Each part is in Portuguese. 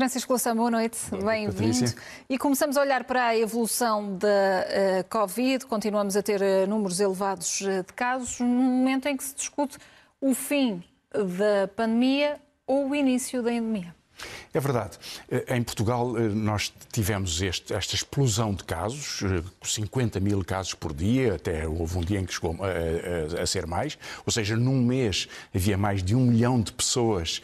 Francisco Louçã, boa noite, bem-vindo. E começamos a olhar para a evolução da uh, Covid, continuamos a ter uh, números elevados uh, de casos, num momento em que se discute o fim da pandemia ou o início da endemia. É verdade. Em Portugal, nós tivemos este, esta explosão de casos, 50 mil casos por dia, até houve um dia em que chegou a, a, a ser mais, ou seja, num mês havia mais de um milhão de pessoas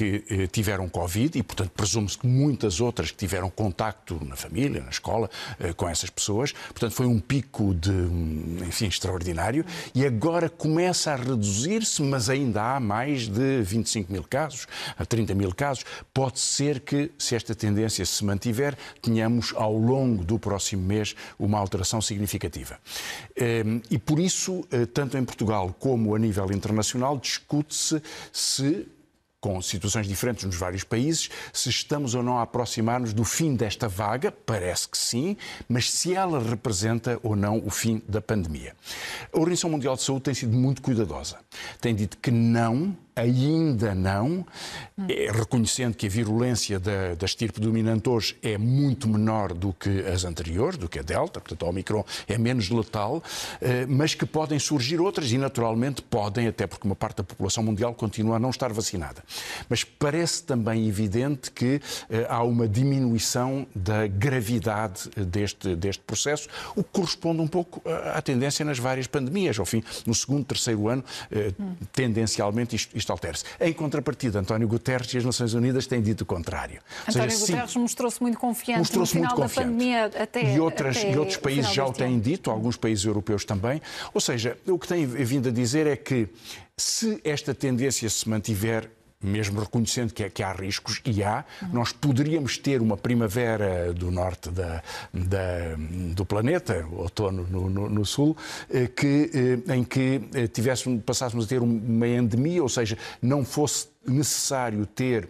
que eh, tiveram Covid e, portanto, presume-se que muitas outras que tiveram contacto na família, na escola, eh, com essas pessoas. Portanto, foi um pico de, hum, enfim, extraordinário e agora começa a reduzir-se, mas ainda há mais de 25 mil casos, a 30 mil casos. Pode ser que, se esta tendência se mantiver, tenhamos ao longo do próximo mês uma alteração significativa. Ehm, e por isso, eh, tanto em Portugal como a nível internacional, discute-se se com situações diferentes nos vários países, se estamos ou não a aproximar-nos do fim desta vaga, parece que sim, mas se ela representa ou não o fim da pandemia. A Organização Mundial de Saúde tem sido muito cuidadosa. Tem dito que não ainda não, é, reconhecendo que a virulência da, da estirpe dominante hoje é muito menor do que as anteriores, do que a Delta, portanto a Omicron é menos letal, eh, mas que podem surgir outras e naturalmente podem, até porque uma parte da população mundial continua a não estar vacinada. Mas parece também evidente que eh, há uma diminuição da gravidade deste, deste processo, o que corresponde um pouco à tendência nas várias pandemias. Ao fim, no segundo, terceiro ano, eh, tendencialmente isto, isto altere-se. Em contrapartida, António Guterres e as Nações Unidas têm dito o contrário. António seja, Guterres mostrou-se muito confiante mostrou-se no final muito confiante. da pandemia até E, outras, até e outros países já o têm ano. dito, alguns países europeus também. Ou seja, o que tem vindo a dizer é que se esta tendência se mantiver mesmo reconhecendo que, é, que, há riscos, e há, nós poderíamos ter uma primavera do norte da, da, do planeta, outono no, no, no sul, eh, que, eh, em que eh, tivéssemos, passássemos a ter uma endemia, ou seja, não fosse necessário ter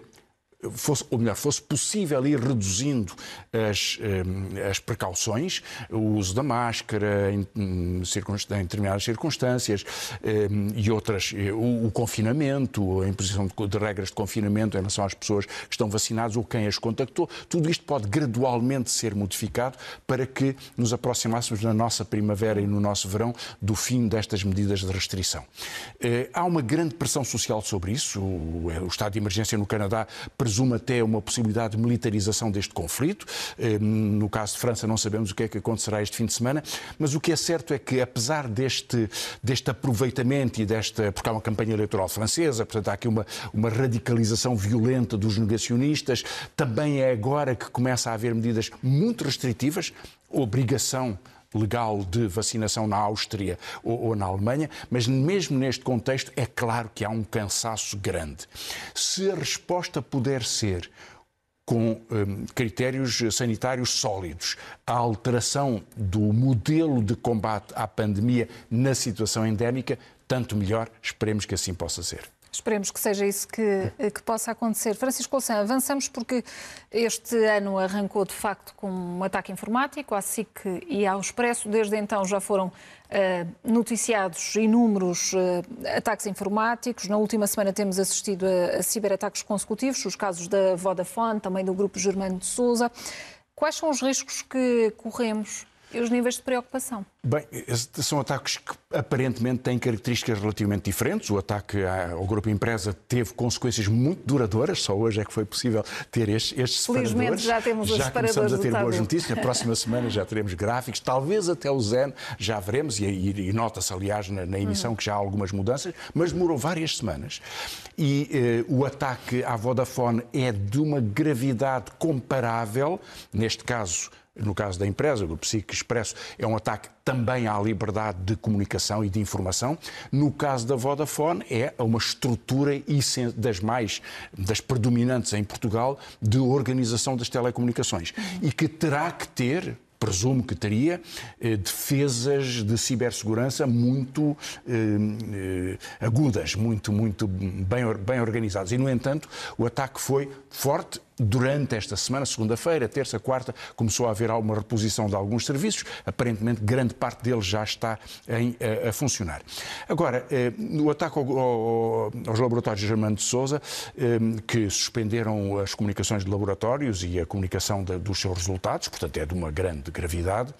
fosse, ou melhor, fosse possível ir reduzindo as, eh, as precauções, o uso da máscara em, em determinadas circunstâncias eh, e outras, eh, o, o confinamento, a imposição de, de, regras de confinamento em relação às pessoas que estão vacinadas ou quem as contactou, tudo isto pode gradualmente ser modificado para que nos aproximássemos na nossa primavera e no nosso verão do fim destas medidas de restrição. Há uma grande pressão social sobre isso. O, o estado de emergência no Canadá presume até uma possibilidade de militarização deste conflito. Ehm, no caso de França, não sabemos o que é que acontecerá este fim de semana, mas o que é certo é que, apesar deste, deste aproveitamento e desta. porque há uma campanha eleitoral francesa, portanto há aqui uma, uma radicalização violenta dos negacionistas, também é agora que começa a haver medidas muito restritivas, obrigação legal de vacinação na Áustria ou, ou, na Alemanha, mas mesmo neste contexto é claro que há um cansaço grande. Se a resposta puder ser com um, critérios sanitários sólidos, a alteração do modelo de combate à pandemia na situação endémica, tanto melhor, esperemos que assim possa ser. Esperemos que seja isso que, que possa acontecer. Francisco Louçã, avançamos porque este ano arrancou de facto com um ataque informático à SIC e ao Expresso. Desde então já foram uh, noticiados inúmeros uh, ataques informáticos. Na última semana temos assistido a, a ciberataques consecutivos, os casos da Vodafone, também do Grupo Germano de Souza. Quais são os riscos que corremos e os níveis de preocupação? Bem, são ataques que aparentemente têm características relativamente diferentes. O ataque ao grupo empresa teve consequências muito duradouras, só hoje é que foi possível ter estes, estes separadores. Felizmente já temos os já separadores. Já começamos a ter boas notícias. Na próxima semana já teremos gráficos, talvez até o Zen já veremos, e, e, e nota-se, aliás, na, na emissão uhum. que já há algumas mudanças, mas demorou várias semanas. E eh, o ataque à Vodafone é de uma gravidade comparável, neste caso no caso da empresa, do Psique Expresso, é um ataque também à liberdade de comunicação e de informação. No caso da Vodafone, é uma estrutura das mais, das predominantes em Portugal, de organização das telecomunicações. E que terá que ter, presumo que teria, eh, defesas de cibersegurança muito eh, eh, agudas, muito, muito bem, bem organizadas. E, no entanto, o ataque foi forte durante esta semana, segunda-feira, terça, quarta, começou a haver alguma reposição de alguns serviços. Aparentemente, grande parte deles já está em, a, a funcionar. Agora, eh, no ataque ao, ao, aos laboratórios Germano de Souza, eh, que suspenderam as comunicações de laboratórios e a comunicação de, dos seus resultados, portanto é de uma grande gravidade,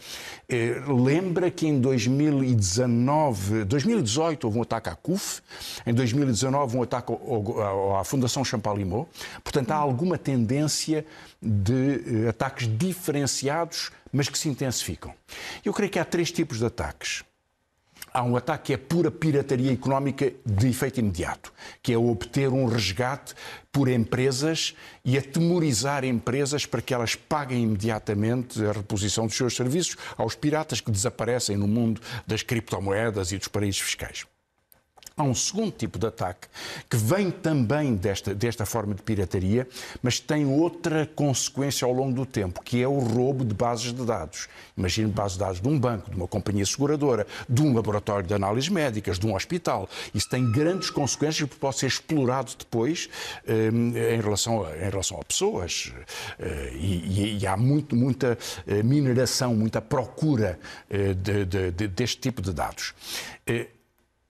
eh, lembra que em 2019, 2018 houve um ataque à CUF, em 2019 um ataque ao, à Fundação Champalimau, portanto há alguma tendência de ataques diferenciados, mas que se intensificam. Eu creio que há três tipos de ataques há um ataque que é pura pirataria económica de efeito imediato, que é obter um resgate por empresas e atemorizar empresas para que elas paguem imediatamente a reposição dos seus serviços aos piratas que desaparecem no mundo das criptomoedas e dos paraísos fiscais. Há um segundo tipo de ataque que vem também desta, desta forma de pirataria, mas tem outra consequência ao longo do tempo, que é o roubo de bases de dados. Imagine bases de dados de um banco, de uma companhia seguradora, de um laboratório de análises médicas, de um hospital. Isso tem grandes consequências porque pode ser explorado depois eh, em, relação a, em relação a pessoas. Eh, e, e, há muito, muita eh, mineração, muita procura de, de, de, deste tipo de dados.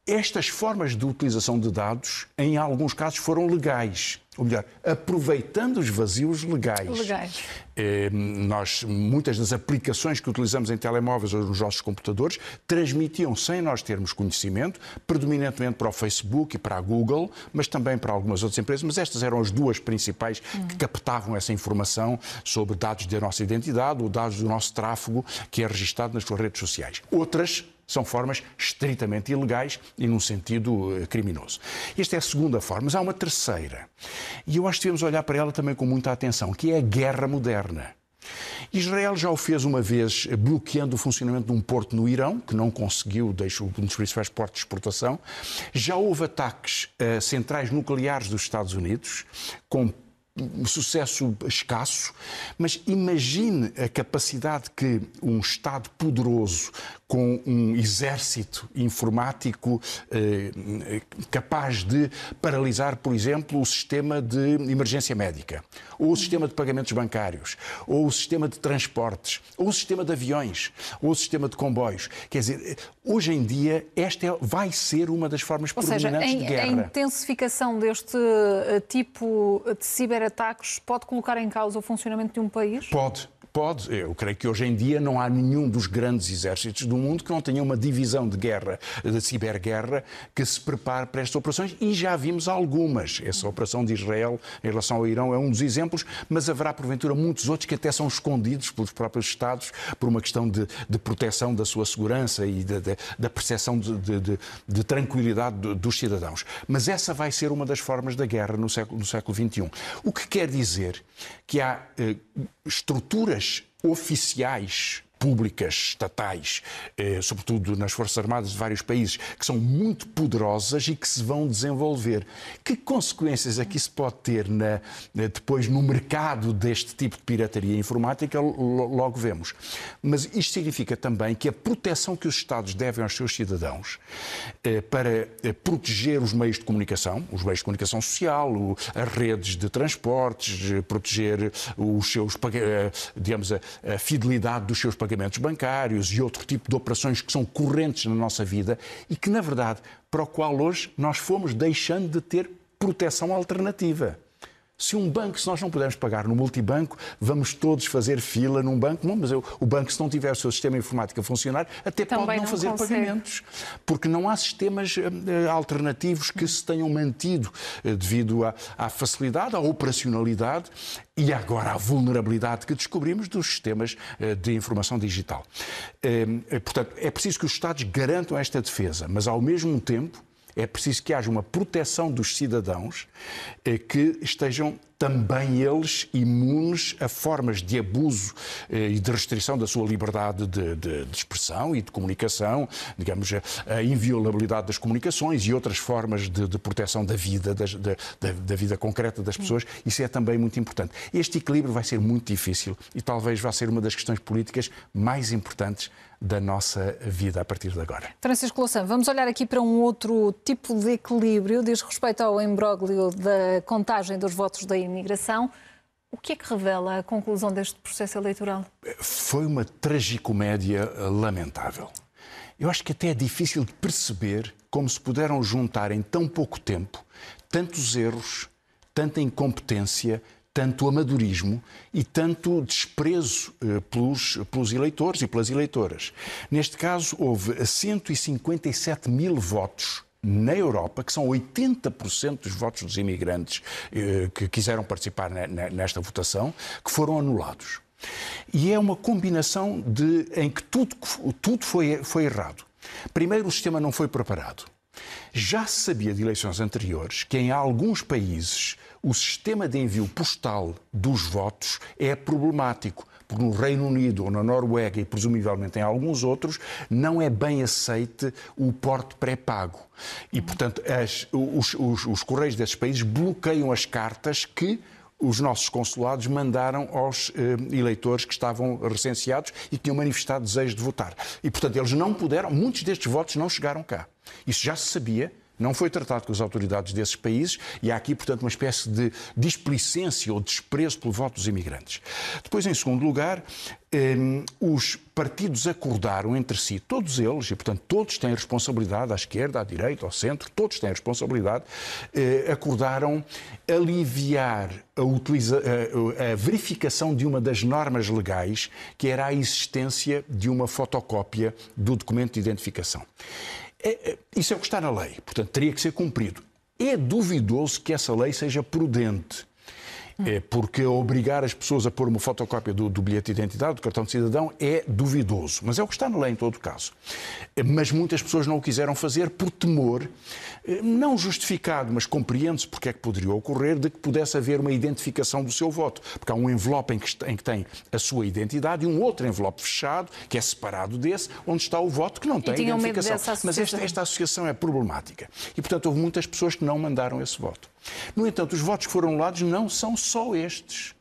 Estas formas de utilização de dados, em alguns casos, foram legais. Ou melhor, aproveitando os vazios legais. Legais. Eh, nós, muitas das aplicações que utilizamos em telemóveis ou nos nossos computadores transmitiam sem nós termos conhecimento, predominantemente para o Facebook e para a Google, mas também para algumas outras empresas. Mas estas eram as duas principais hum. que captavam essa informação sobre dados da nossa identidade ou dados do nosso tráfego que é registado nas suas redes sociais. Outras são formas estritamente ilegais e num sentido eh, criminoso. Esta é a segunda forma, mas há uma terceira. E eu acho que devemos olhar para ela também com muita atenção, que é a guerra moderna. Israel já o fez uma vez eh, bloqueando o funcionamento de um porto no Irão, que não conseguiu, deixa um dos principais portos de exportação. Já houve ataques a centrais nucleares dos Estados Unidos, com sucesso escasso, mas imagine a capacidade que um Estado poderoso, com um exército informático eh, capaz de paralisar, por exemplo, o sistema de emergência médica, ou o sistema de pagamentos bancários, ou o sistema de transportes, ou o sistema de aviões, ou o sistema de comboios. Quer dizer, hoje em dia, esta é, vai ser uma das formas ou predominantes seja, em, de guerra. A intensificação deste eh, tipo de ciberataques pode colocar em causa o funcionamento de um país? Pode. Pode, eu creio que hoje em dia não há nenhum dos grandes exércitos do mundo que não tenha uma divisão de guerra, de ciberguerra, que se prepare para estas operações e já vimos algumas. Essa operação de Israel em relação ao Irão é um dos exemplos, mas haverá porventura muitos outros que até são escondidos pelos próprios Estados por uma questão de, de proteção da sua segurança e de, de, da percepção de, tranquilidade dos cidadãos. Mas essa vai ser uma das formas da guerra no século, no século XXI. O que quer dizer que há eh, estruturas oficiais públicas, estatais, eh, sobretudo nas Forças Armadas de vários países, que são muito poderosas e que se vão desenvolver. Que consequências é que isso pode ter na, depois no mercado deste tipo de pirataria informática? Logo vemos. Mas isto significa também que a proteção que os Estados devem aos seus cidadãos eh, para eh, proteger os meios de comunicação, os meios de comunicação social, o, as redes de transportes, proteger os seus, eh, digamos, a, a fidelidade dos seus pagamentos pagamentos bancários e outro tipo de operações que são correntes na nossa vida e que, na verdade, para o qual hoje nós fomos deixando de ter proteção alternativa. Se um banco, se nós não pudermos pagar no multibanco, vamos todos fazer fila num banco. Não, mas eu, o banco, se não tiver o seu sistema informático a funcionar, até Também pode não, não fazer consegue. pagamentos. Porque não há sistemas uh, alternativos que se tenham mantido uh, devido à, à facilidade, à operacionalidade e agora à vulnerabilidade que descobrimos dos sistemas uh, de informação digital. portanto, é preciso que os Estados garantam esta defesa, mas ao mesmo tempo é preciso que haja uma proteção dos cidadãos eh, que estejam também eles imunes a formas de abuso eh, e de restrição da sua liberdade de, de, de, expressão e de comunicação, digamos, a, inviolabilidade das comunicações e outras formas de, de proteção da vida, das, da, da, vida concreta das pessoas. Isso é também muito importante. Este equilíbrio vai ser muito difícil e talvez vá ser uma das questões políticas mais importantes da nossa vida a partir de agora. Francisco Louçã, vamos olhar aqui para um outro tipo de equilíbrio, diz respeito ao imbróglio da contagem dos votos da imigração. O que é que revela a conclusão deste processo eleitoral? Foi uma tragicomédia lamentável. Eu acho que até é difícil de perceber como se puderam juntar em tão pouco tempo tantos erros, tanta incompetência, tanto amadorismo e tanto desprezo eh, pelos, pelos eleitores e pelas eleitoras. Neste caso, houve 157 mil votos na Europa, que são 80% dos votos dos imigrantes eh, que quiseram participar nesta votação, que foram anulados. E é uma combinação de, em que tudo, tudo foi, foi errado. Primeiro, o sistema não foi preparado. Já se sabia de eleições anteriores que em alguns países o sistema de envio postal dos votos é problemático, porque no Reino Unido ou na Noruega e presumivelmente em alguns outros não é bem aceite o porte pré-pago. E, portanto, as, os, os, os correios desses países bloqueiam as cartas que os nossos consulados mandaram aos eh, eleitores que estavam recenseados e que tinham manifestado desejo de votar. E, portanto, eles não puderam, muitos destes votos não chegaram cá. Isso já se sabia, não foi tratado com as autoridades desses países e há aqui, portanto, uma espécie de displicência ou desprezo pelo voto dos imigrantes. Depois, em segundo lugar, eh, os partidos acordaram entre si, todos eles, e portanto todos têm responsabilidade, à esquerda, à direita, ao centro, todos têm responsabilidade, eh, acordaram aliviar a, utiliza, a, a, verificação de uma das normas legais, que era a existência de uma fotocópia do documento de identificação. É, é, isso é o que está na lei, portanto teria que ser cumprido. É duvidoso que essa lei seja prudente. É porque obrigar as pessoas a pôr uma fotocópia do, do, bilhete de identidade, do cartão de cidadão, é duvidoso. Mas é o que está na lei em todo caso. Mas muitas pessoas não o quiseram fazer por temor, eh, não justificado, mas compreende-se porque é que poderia ocorrer, de que pudesse haver uma identificação do seu voto. Porque há um envelope em que, em que tem a sua identidade e um outro envelope fechado, que é separado desse, onde está o voto que não tem identificação. Mas esta, esta associação é problemática. E, portanto, houve muitas pessoas que não mandaram esse voto. No entanto, os votos que foram anulados não são só estes.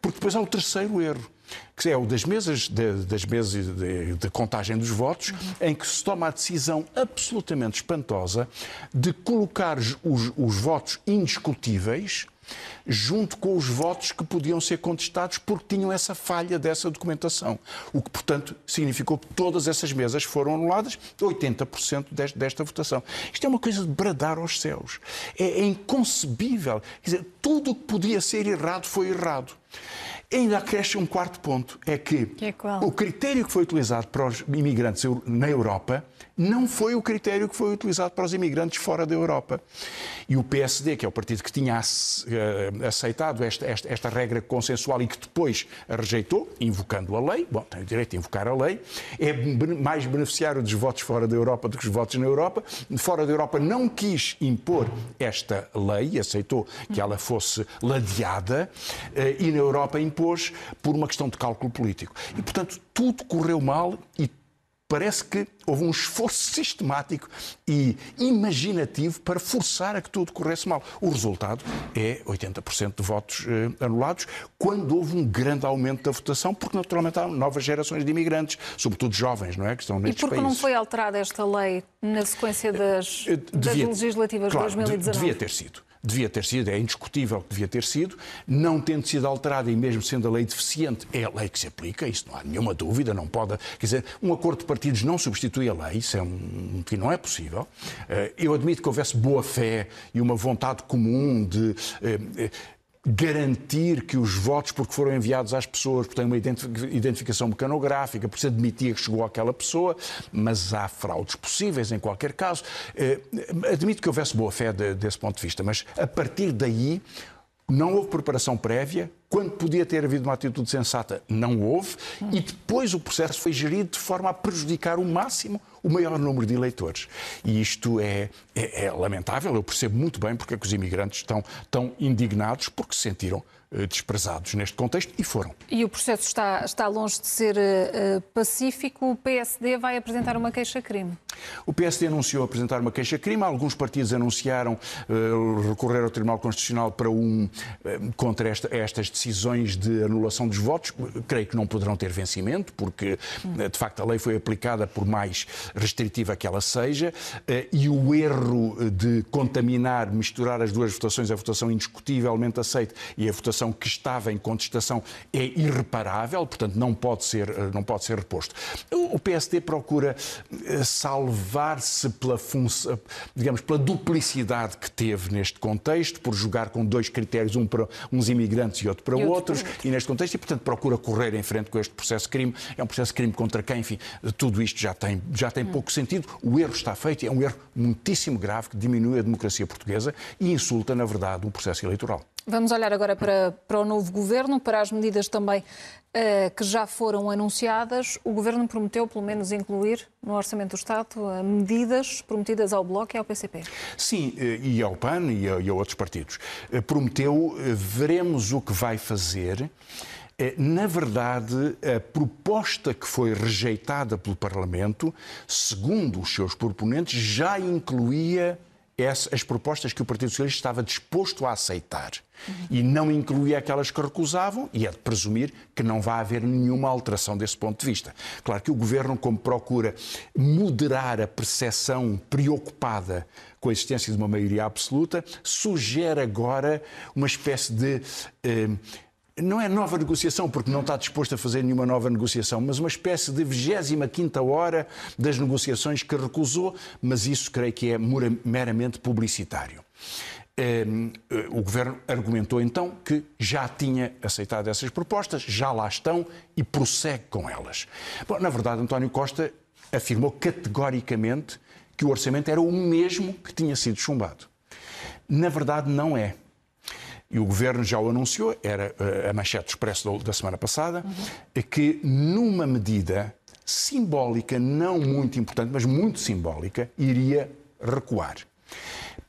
Porque depois há o terceiro erro, que é o das mesas de, das mesas de, de contagem dos votos, uhum. em que se toma a decisão absolutamente espantosa de colocar os, os votos indiscutíveis junto com os votos que podiam ser contestados porque tinham essa falha dessa documentação. O que, portanto, significou que todas essas mesas foram anuladas, 80% desta, votação. Isto é uma coisa de bradar aos céus. É, é inconcebível. Quer dizer, tudo o que podia ser errado foi errado. Ainda acresce um quarto ponto, é que, que é o critério que foi utilizado para os imigrantes na Europa não foi o critério que foi utilizado para os imigrantes fora da Europa. E o PSD, que é o partido que tinha eh, aceitado esta, esta, esta regra consensual e que depois a rejeitou, invocando a lei, bom, tem o direito de invocar a lei, é mais beneficiário dos votos fora da Europa do que os votos na Europa. Fora da Europa não quis impor esta lei, aceitou que ela fosse ladeada, eh, e na Europa impôs por uma questão de cálculo político. E, portanto, tudo correu mal e parece que houve um esforço sistemático e imaginativo para forçar a que tudo corresse mal. O resultado é 80% de votos eh, anulados, quando houve um grande aumento da votação, porque naturalmente há novas gerações de imigrantes, sobretudo jovens, não é? Que estão nestes E porque países. não foi alterada esta lei na sequência das, eh, devia, das legislativas claro, de 2019? Devia ter sido devia ter sido, é indiscutível que devia ter sido, não tendo sido alterada e mesmo sendo a lei deficiente, é a lei que se aplica, isso não há nenhuma dúvida, não pode, quer dizer, um acordo de partidos não substitui a lei, isso é um, que não é possível. Eh, eu admito que houvesse boa fé e uma vontade comum de eh, garantir que os votos, porque foram enviados às pessoas, porque têm uma identificação mecanográfica, porque se admitia que chegou àquela pessoa, mas há fraudes possíveis em qualquer caso. Eh, admito que houvesse boa fé desse ponto de vista, mas a partir daí não houve preparação prévia, quando podia ter havido uma atitude sensata, não houve, e depois o processo foi gerido de forma a prejudicar o máximo o maior número de eleitores. E isto é, é, é lamentável, eu percebo muito bem porque é que os imigrantes estão tão indignados, porque se sentiram desprezados neste contexto e foram. E o processo está, está longe de ser uh, pacífico. O PSD vai apresentar uma queixa-crime. O PSD anunciou apresentar uma queixa-crime. Alguns partidos anunciaram uh, recorrer ao Tribunal Constitucional para um uh, contra esta, estas decisões de anulação dos votos. Creio que não poderão ter vencimento, porque de facto a lei foi aplicada por mais restritiva que ela seja, e o erro de contaminar, misturar as duas votações, a votação indiscutivelmente aceita e a votação situação que estava em contestação é irreparável, portanto não pode ser, eh, não pode ser reposto. O PSD procura eh, salvar-se pela função, digamos, pela duplicidade que teve neste contexto, por jogar com dois critérios, um para uns imigrantes e outro para e outros, outro e neste contexto, e portanto procura correr em frente com este processo de crime. É um processo de crime contra quem, enfim, tudo isto já tem, já tem pouco sentido. O erro está feito, é um erro muitíssimo grave que diminui a democracia portuguesa e insulta, na verdade, o processo eleitoral. Vamos olhar agora para, para o novo governo, para as medidas também uh, que já foram anunciadas. O governo prometeu, pelo menos, incluir no Orçamento do Estado uh, medidas prometidas ao Bloco e ao PCP. Sim, eh, e ao PAN e a, e a outros partidos. Prometeu, veremos o que vai fazer. Na verdade, a proposta que foi rejeitada pelo Parlamento, segundo os seus proponentes, já incluía as propostas que o Partido Socialista estava disposto a aceitar e não incluía aquelas que recusavam, e é de presumir que não vai haver nenhuma alteração desse ponto de vista. Claro que o Governo, como procura moderar a percepção preocupada com a existência de uma maioria absoluta, sugere agora uma espécie de. Eh, não é nova negociação, porque não está disposto a fazer nenhuma nova negociação, mas uma espécie de 25 hora das negociações que recusou, mas isso creio que é meramente publicitário. Ehm, eh, o governo argumentou então que já tinha aceitado essas propostas, já lá estão e prossegue com elas. Bom, na verdade, António Costa afirmou categoricamente que o orçamento era o mesmo que tinha sido chumbado. Na verdade, não é e o Governo já o anunciou, era eh, a manchete Expresso da semana passada, uhum. que numa medida simbólica, não muito importante, mas muito simbólica, iria recuar.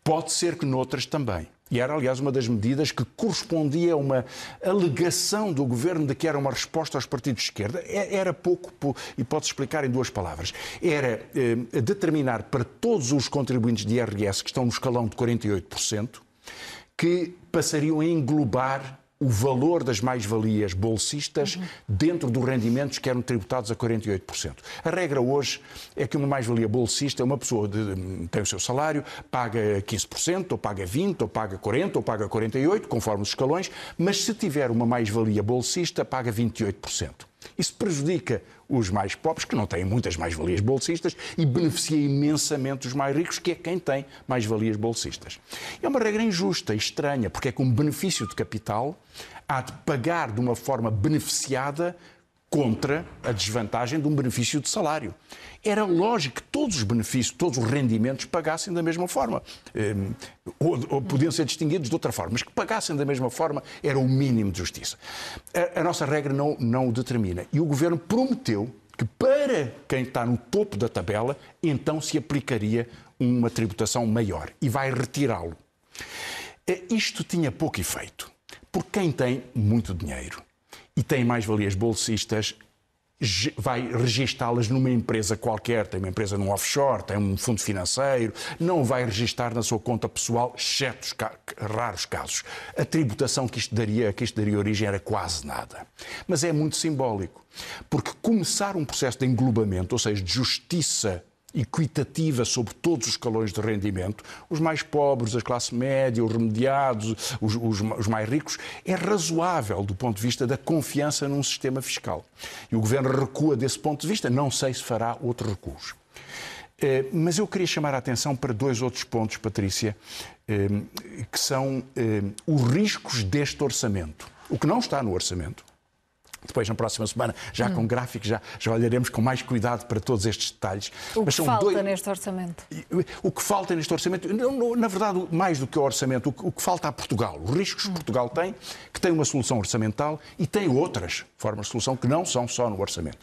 Pode ser que noutras também. E era, aliás, uma das medidas que correspondia a uma alegação do governo de que era uma resposta aos partidos de esquerda. Era pouco, e pode-se explicar em duas palavras. Era eh, determinar para todos os contribuintes de IRS que estão no escalão de 48%, que passariam a englobar o valor das mais-valias bolsistas uhum. dentro dos rendimentos que eram tributados a 48%. A regra hoje é que uma mais-valia bolsista é uma pessoa que tem o seu salário, paga 15%, ou paga 20%, ou paga 40%, ou paga 48%, conforme os escalões, mas se tiver uma mais-valia bolsista, paga 28%. Isso prejudica os mais pobres, que não têm muitas mais-valias bolsistas, e beneficia imensamente os mais ricos, que é quem tem mais-valias bolsistas. É uma regra injusta e estranha, porque é um benefício de capital há de pagar de uma forma beneficiada contra a desvantagem de um benefício de salário. Era lógico que todos os benefícios, todos os rendimentos pagassem da mesma forma. Ehm, ou, ou podiam ser distinguidos de outra forma, mas que pagassem da mesma forma era o mínimo de justiça. A, a nossa regra não, não o determina. E o governo prometeu que para quem está no topo da tabela, então se aplicaria uma tributação maior e vai retirá-lo. Eh, isto tinha pouco efeito, porque quem tem muito dinheiro e tem mais-valias bolsistas, vai registá-las numa empresa qualquer, tem uma empresa num offshore, tem um fundo financeiro, não vai registar na sua conta pessoal, exceto raros casos. A tributação que isto, daria, que isto daria origem era quase nada. Mas é muito simbólico, porque começar um processo de englobamento, ou seja, de justiça equitativa sobre todos os escalões de rendimento, os mais pobres, a classe média, os remediados, os, os, os, mais ricos, é razoável do ponto de vista da confiança num sistema fiscal. E o Governo recua desse ponto de vista, não sei se fará outro recurso. Eh, mas eu queria chamar a atenção para dois outros pontos, Patrícia, eh, que são eh, os riscos deste orçamento. O que não está no orçamento, depois, na próxima semana, já hum. com gráficos, já, já olharemos com mais cuidado para todos estes detalhes. O que falta dois... neste orçamento? O que falta neste orçamento, na verdade, mais do que o orçamento, o que falta a Portugal, os riscos que hum. Portugal tem, que tem uma solução orçamental e tem outras formas de solução que não são só no orçamento.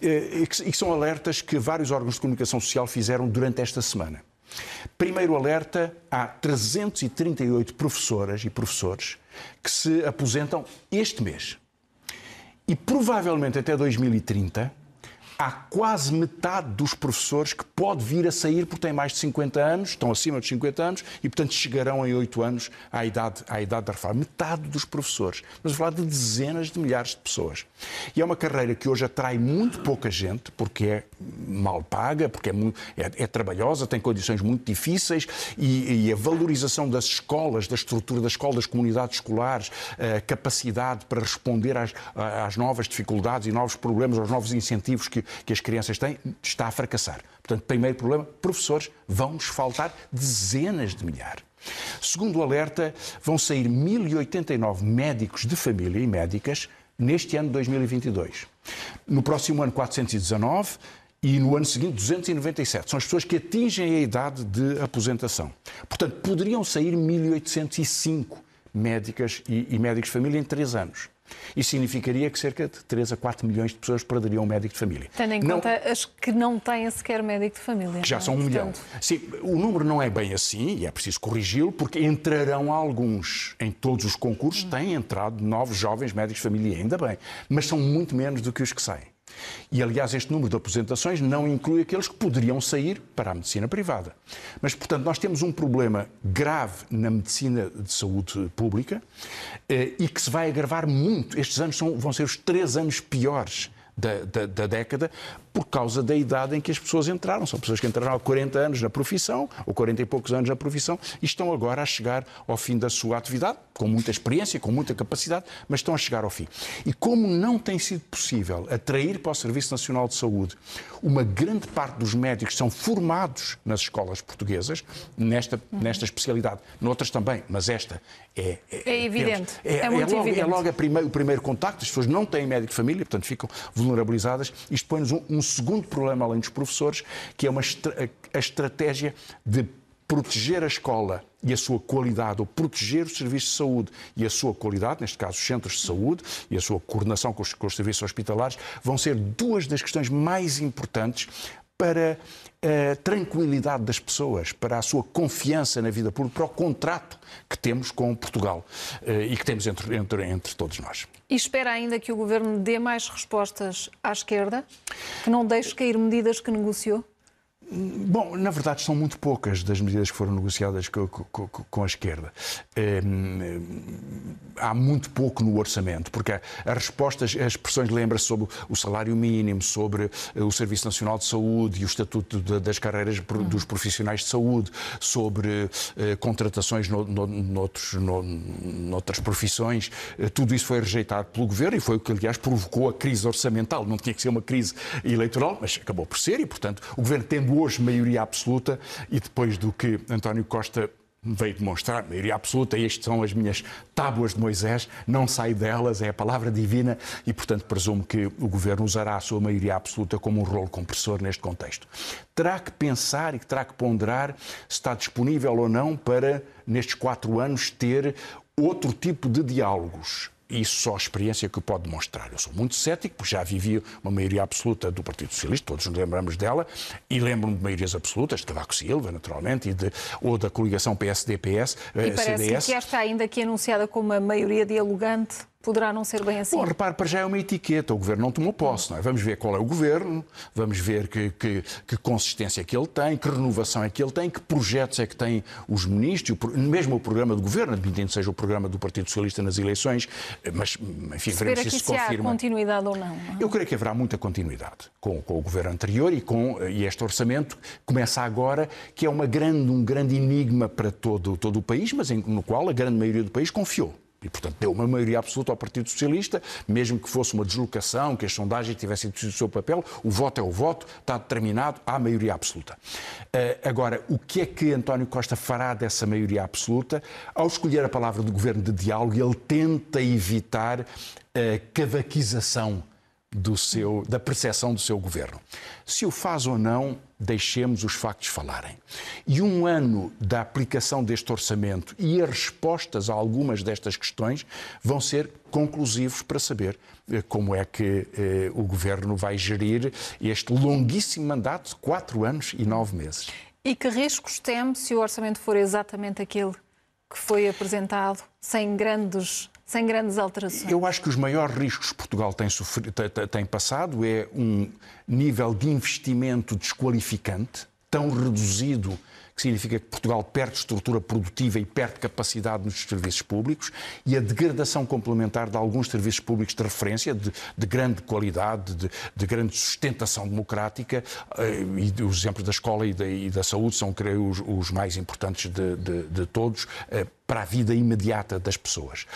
Eh, e que são alertas que vários órgãos de comunicação social fizeram durante esta semana. Primeiro alerta, há 338 professoras e professores que se aposentam este mês. E provavelmente até 2030 há quase metade dos professores que pode vir a sair porque têm mais de 50 anos, estão acima dos 50 anos e, portanto, chegarão em 8 anos à idade, à idade da reforma. Metade dos professores. Mas falar de dezenas de milhares de pessoas. E é uma carreira que hoje atrai muito pouca gente, porque é mal paga, porque é, muito, é, é trabalhosa, tem condições muito difíceis e, e, a valorização das escolas, da estrutura da escola, das comunidades escolares, a capacidade para responder às, às novas dificuldades e novos problemas, aos novos incentivos que, que as crianças têm, está a fracassar. Portanto, primeiro problema, professores, vão-nos faltar dezenas de milhares. Segundo o alerta, vão sair 1.089 médicos de família e médicas neste ano de 2022. No próximo ano, 419 e no ano seguinte 297. São as pessoas que atingem a idade de aposentação. Portanto, poderiam sair 1.805 médicas e, e médicos de família em três anos. Isso significaria que cerca de 3 a 4 milhões de pessoas perderiam um médico de família. Tendo em não, conta as que não têm sequer médico de família. Que já são um milhão. Sim, o número não é bem assim e é preciso corrigi-lo porque entrarão alguns. Em todos os concursos hum. têm entrado novos jovens médicos de família, ainda bem. Mas são muito menos do que os que saem. E, aliás, este número de aposentações não inclui aqueles que poderiam sair para a medicina privada. Mas, portanto, nós temos um problema grave na medicina de saúde pública eh, e que se vai agravar muito. Estes anos são, vão ser os três anos piores da, da, da, década por causa da idade em que as pessoas entraram. São pessoas que entraram há 40 anos na profissão, ou 40 e poucos anos na profissão, e estão agora a chegar ao fim da sua atividade, com muita experiência, com muita capacidade, mas estão a chegar ao fim. E como não tem sido possível atrair para o Serviço Nacional de Saúde uma grande parte dos médicos que são formados nas escolas portuguesas, nesta, nesta especialidade, noutras também, mas esta é. É, é evidente. É, é, muito é logo, evidente. É logo primeiro, o primeiro contacto, as pessoas não têm médico de família, portanto ficam vulnerabilizadas. Isto põe-nos um, um segundo problema, além dos professores, que é uma a estratégia de proteger a escola e a sua qualidade, ou proteger o serviço de saúde e a sua qualidade, neste caso os centros de saúde e a sua coordenação com os, com os serviços hospitalares, vão ser duas das questões mais importantes para a tranquilidade das pessoas, para a sua confiança na vida pública, para o contrato que temos com Portugal eh, e que temos entre, entre, entre todos nós. E espera ainda que o Governo dê mais respostas à esquerda, que não deixe cair medidas que negociou? Bom, na verdade, são muito poucas das medidas que foram negociadas com, com, com a esquerda. Hum, há muito pouco no orçamento, porque as respostas, as expressões lembram-se sobre o salário mínimo, sobre eh, o Serviço Nacional de Saúde e o estatuto das carreiras dos profissionais de saúde, sobre eh, contratações no, no, noutros, no, noutras profissões. Eh, tudo isso foi rejeitado pelo governo e foi o que, aliás, provocou a crise orçamental. Não tinha que ser uma crise eleitoral, mas acabou por ser e, portanto, o governo tendo hoje maioria absoluta e depois do que António Costa veio demonstrar, maioria absoluta, estas são as minhas tábuas de Moisés, não saio delas, é a palavra divina e, portanto, presumo que o Governo usará a sua maioria absoluta como um rolo compressor neste contexto. Terá que pensar e terá que ponderar se está disponível ou não para, nestes quatro anos, ter outro tipo de diálogos isso só a experiência que pode demonstrar. Eu sou muito cético, porque já vivi uma maioria absoluta do Partido Socialista, todos nos lembramos dela, e lembro-me de maiorias absolutas, de Cavaco Silva, naturalmente, e de, ou da coligação PSD-PS, E parece CDS. que esta ainda aqui anunciada como uma maioria dialogante poderá não ser bem assim. Bom, repare, para já é uma etiqueta. O governo não tomou posse. Não é? Vamos ver qual é o governo, vamos ver que, que, que, consistência é que ele tem, que renovação é que ele tem, que projetos é que têm os ministros, mesmo o programa do governo, admitindo que seja o programa do Partido Socialista nas eleições, mas, enfim, veremos se isso se confirma. Há continuidade ou não, não. Eu creio que haverá muita continuidade com, com, o governo anterior e, com, e este orçamento começa agora, que é uma grande, um grande enigma para todo, todo o país, mas em, no qual a grande maioria do país confiou. E, portanto, deu uma maioria absoluta ao Partido Socialista, mesmo que fosse uma deslocação, que as sondagens tivessem tido o seu papel, o voto é o voto, está determinado, há maioria absoluta. Uh, agora, o que é que António Costa fará dessa maioria absoluta? Ao escolher a palavra do governo de diálogo, ele tenta evitar a cavaquização do seu, da percepção do seu governo. Se o faz ou não, deixemos os factos falarem. E um ano da aplicação deste orçamento e as respostas a algumas destas questões vão ser conclusivos para saber eh, como é que eh, o governo vai gerir este longuíssimo mandato de quatro anos e nove meses. E que riscos teme se o orçamento for exatamente aquele que foi apresentado, sem grandes sem grandes alterações? Eu acho que os maiores riscos que Portugal tem, sofrido, tem passado é um nível de investimento desqualificante, tão reduzido que significa que Portugal perde estrutura produtiva e perde capacidade nos serviços públicos, e a degradação complementar de alguns serviços públicos de referência, de, de grande qualidade, de, de, grande sustentação democrática, eh, e os exemplos da escola e da, e da saúde são, creio, os, os mais importantes de, de todos, eh, para a vida imediata das pessoas.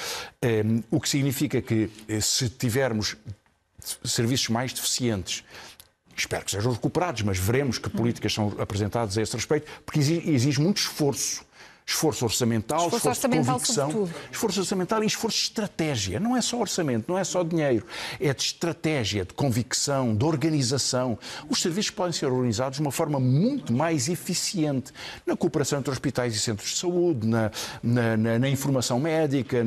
Eh, o que significa que, se tivermos serviços mais deficientes, Espero que sejam recuperados, mas veremos que políticas são apresentadas a esse respeito, porque exige muito esforço esforço orçamental, esforço, esforço orçamental de convicção, sobretudo. esforço orçamental e esforço de estratégia. Não é só orçamento, não é só dinheiro, é de estratégia, de convicção, de organização. Os serviços podem ser organizados de uma forma muito mais eficiente na cooperação entre hospitais e centros de saúde, na, na, na, na informação médica,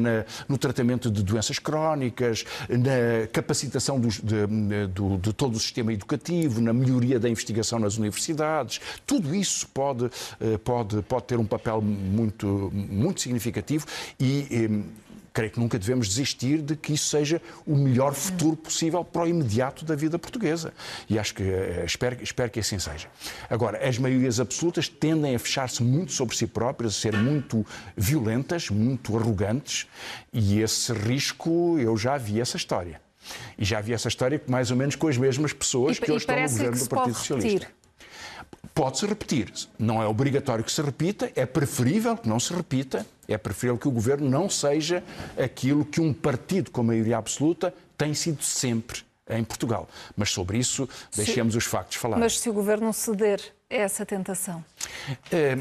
no tratamento de doenças crónicas, na capacitação dos, de, de, de todo o sistema educativo, na melhoria da investigação nas universidades. Tudo isso pode, eh, pode, pode ter um papel muito, muito significativo e eh, creio que nunca devemos desistir de que isso seja o melhor futuro possível para o imediato da vida portuguesa. E acho que eh, espero, espero que assim seja. Agora, as maiorias absolutas tendem a fechar-se muito sobre si próprias, a ser muito violentas, muito arrogantes, e esse risco eu já vi essa história. E já vi essa história mais ou menos com as mesmas pessoas e, que hoje estão no governo do Partido Socialista. Pode-se repetir. Não é obrigatório que se repita, é preferível que não se repita, é preferível que o governo não seja aquilo que um partido com maioria absoluta tem sido sempre em Portugal. Mas sobre isso, deixemos se, os factos falar. Mas se o governo ceder a essa tentação? É,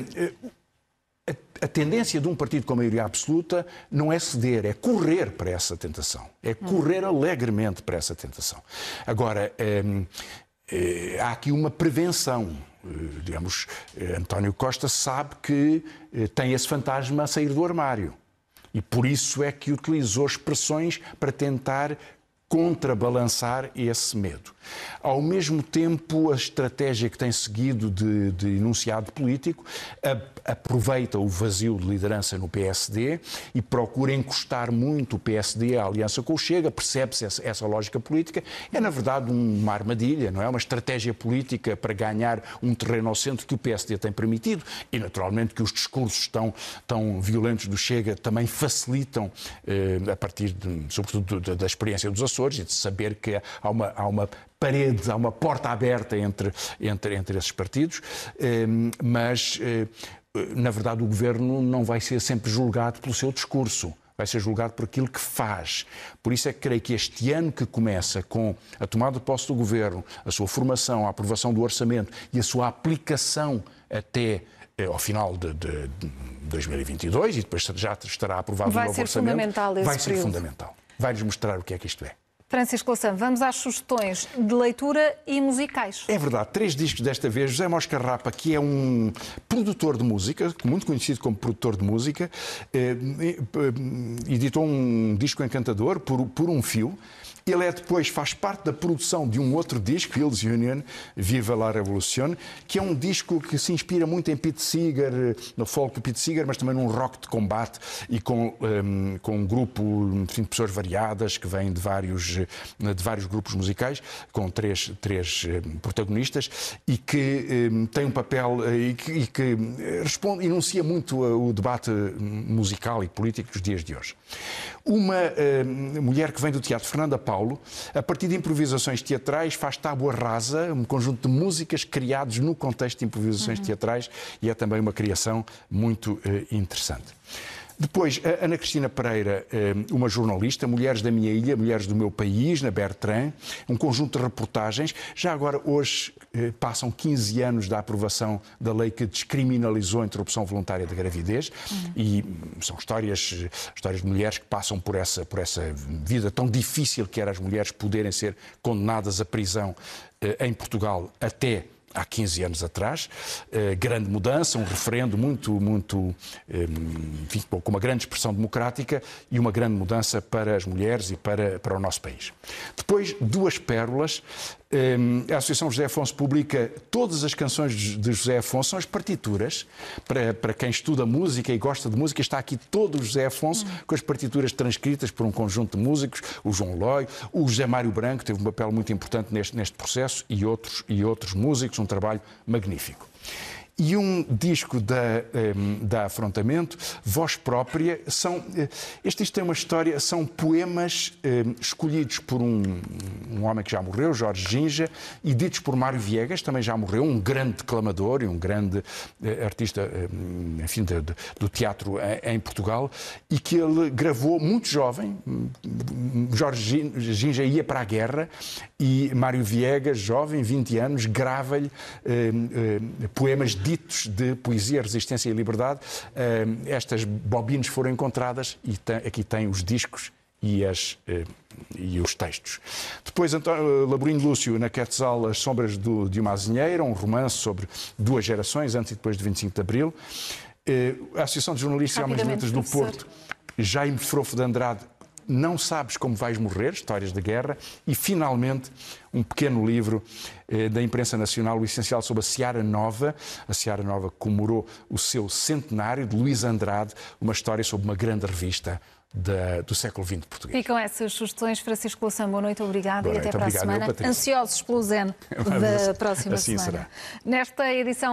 a, a, tendência de um partido com maioria absoluta não é ceder, é correr para essa tentação. É correr hum. alegremente para essa tentação. Agora, é, é, há aqui uma prevenção. Eh, digamos, eh, António Costa sabe que eh, tem esse fantasma a sair do armário. E por isso é que utilizou expressões para tentar contrabalançar esse medo. Ao mesmo tempo, a estratégia que tem seguido de, de enunciado político a, aproveita o vazio de liderança no PSD e procura encostar muito o PSD à aliança com o Chega, percebe-se essa, essa, lógica política. É, na verdade, uma armadilha, não é? Uma estratégia política para ganhar um terreno ao centro que o PSD tem permitido e, naturalmente, que os discursos tão, tão violentos do Chega também facilitam, eh, a partir, de, sobretudo, da, da experiência dos Açores e de saber que há uma, há uma parede, há uma porta aberta entre, entre, entre esses partidos, ehm, mas, eh, na verdade, o governo não vai ser sempre julgado pelo seu discurso vai ser julgado por aquilo que faz. Por isso é que creio que este ano que começa com a tomada de posse do governo, a sua formação, a aprovação do orçamento e a sua aplicação até eh, ao final de, de, de 2022 e depois já estará aprovado vai o novo orçamento. vai ser fundamental. Vai-nos mostrar o que é que isto é. Francisco Louçã, vamos às sugestões de leitura e musicais. É verdade, três discos desta vez. José Mosca Rapa, que é um produtor de música, muito conhecido como produtor de música, eh, eh, editou um disco encantador, Por, por um Fio. Ele é depois, faz parte da produção de um outro disco, Hills Union, Viva la Revolution, que é um disco que se inspira muito em Pete Seeger, no folk Pete Seeger, mas também num rock de combate e com, um, com um grupo enfim, de pessoas variadas que vêm de vários, de vários grupos musicais, com três, três hum, protagonistas e que um, tem um papel eh, e que, e que responde, enuncia muito o debate musical e político dos dias de hoje. Uma uh, mulher que vem do teatro, Fernanda Paulo, a partir de improvisações teatrais, faz tábua rasa, um conjunto de músicas criados no contexto de improvisações uhum. teatrais e é também uma criação muito uh, interessante. Depois, a Ana Cristina Pereira, eh, uma jornalista, Mulheres da Minha Ilha, Mulheres do Meu País, na Bertrand, um conjunto de reportagens. Já agora, hoje, eh, passam 15 anos da aprovação da lei que descriminalizou a interrupção voluntária da gravidez e são histórias, histórias de mulheres que passam por essa, por essa vida tão difícil que era as mulheres poderem ser condenadas à prisão eh, em Portugal até há 15 anos atrás. Uh, grande mudança, um referendo muito, muito, um, enfim, com uma grande expressão democrática e uma grande mudança para as mulheres e para, para o nosso país. Depois, duas pérolas. Um, a Associação José Afonso publica todas as canções de José Afonso, são as partituras. Para, para quem estuda música e gosta de música, está aqui todo o José Afonso, com as partituras transcritas por um conjunto de músicos, o João Loi, o José Mário Branco teve um papel muito importante neste, neste processo e outros, e outros músicos, um trabalho magnífico. E um disco da, ehm, da Afrontamento, Voz Própria, são. Eh, este disco tem uma história, são poemas ehm, escolhidos por um, um homem que já morreu, Jorge Ginja, e ditos por Mário Viegas, também já morreu, um grande declamador e um grande eh, artista, ehm, enfim, de, do teatro em, em Portugal, e que ele gravou muito jovem. Jorge Ginja ia para a guerra e Mário Viegas, jovem, 20 anos, grava-lhe poemas ditos de poesia, resistência e liberdade. Eh, estas bobinas foram encontradas e aqui tem os discos e, as, eh, e os textos. Depois, António Laborinho Lúcio, na Quetzal, As Sombras do, de uma Azinheira, um romance sobre duas gerações, antes e depois de 25 de Abril. A Associação de Jornalistas e Homens de Letras do Porto, Jaime Frofo de Andrade, não sabes como vais morrer, histórias de guerra, e finalmente um pequeno livro eh, da imprensa nacional, o essencial sobre a Seara Nova. A Seara Nova comemorou o seu centenário de Luís Andrade, uma história sobre uma grande revista da, do século XX português. Ficam essas sugestões. Francisco Louçã, boa noite, obrigado boa e noite, até para a semana. Ansiosos pelo Zen da próxima assim semana. Será. Nesta edição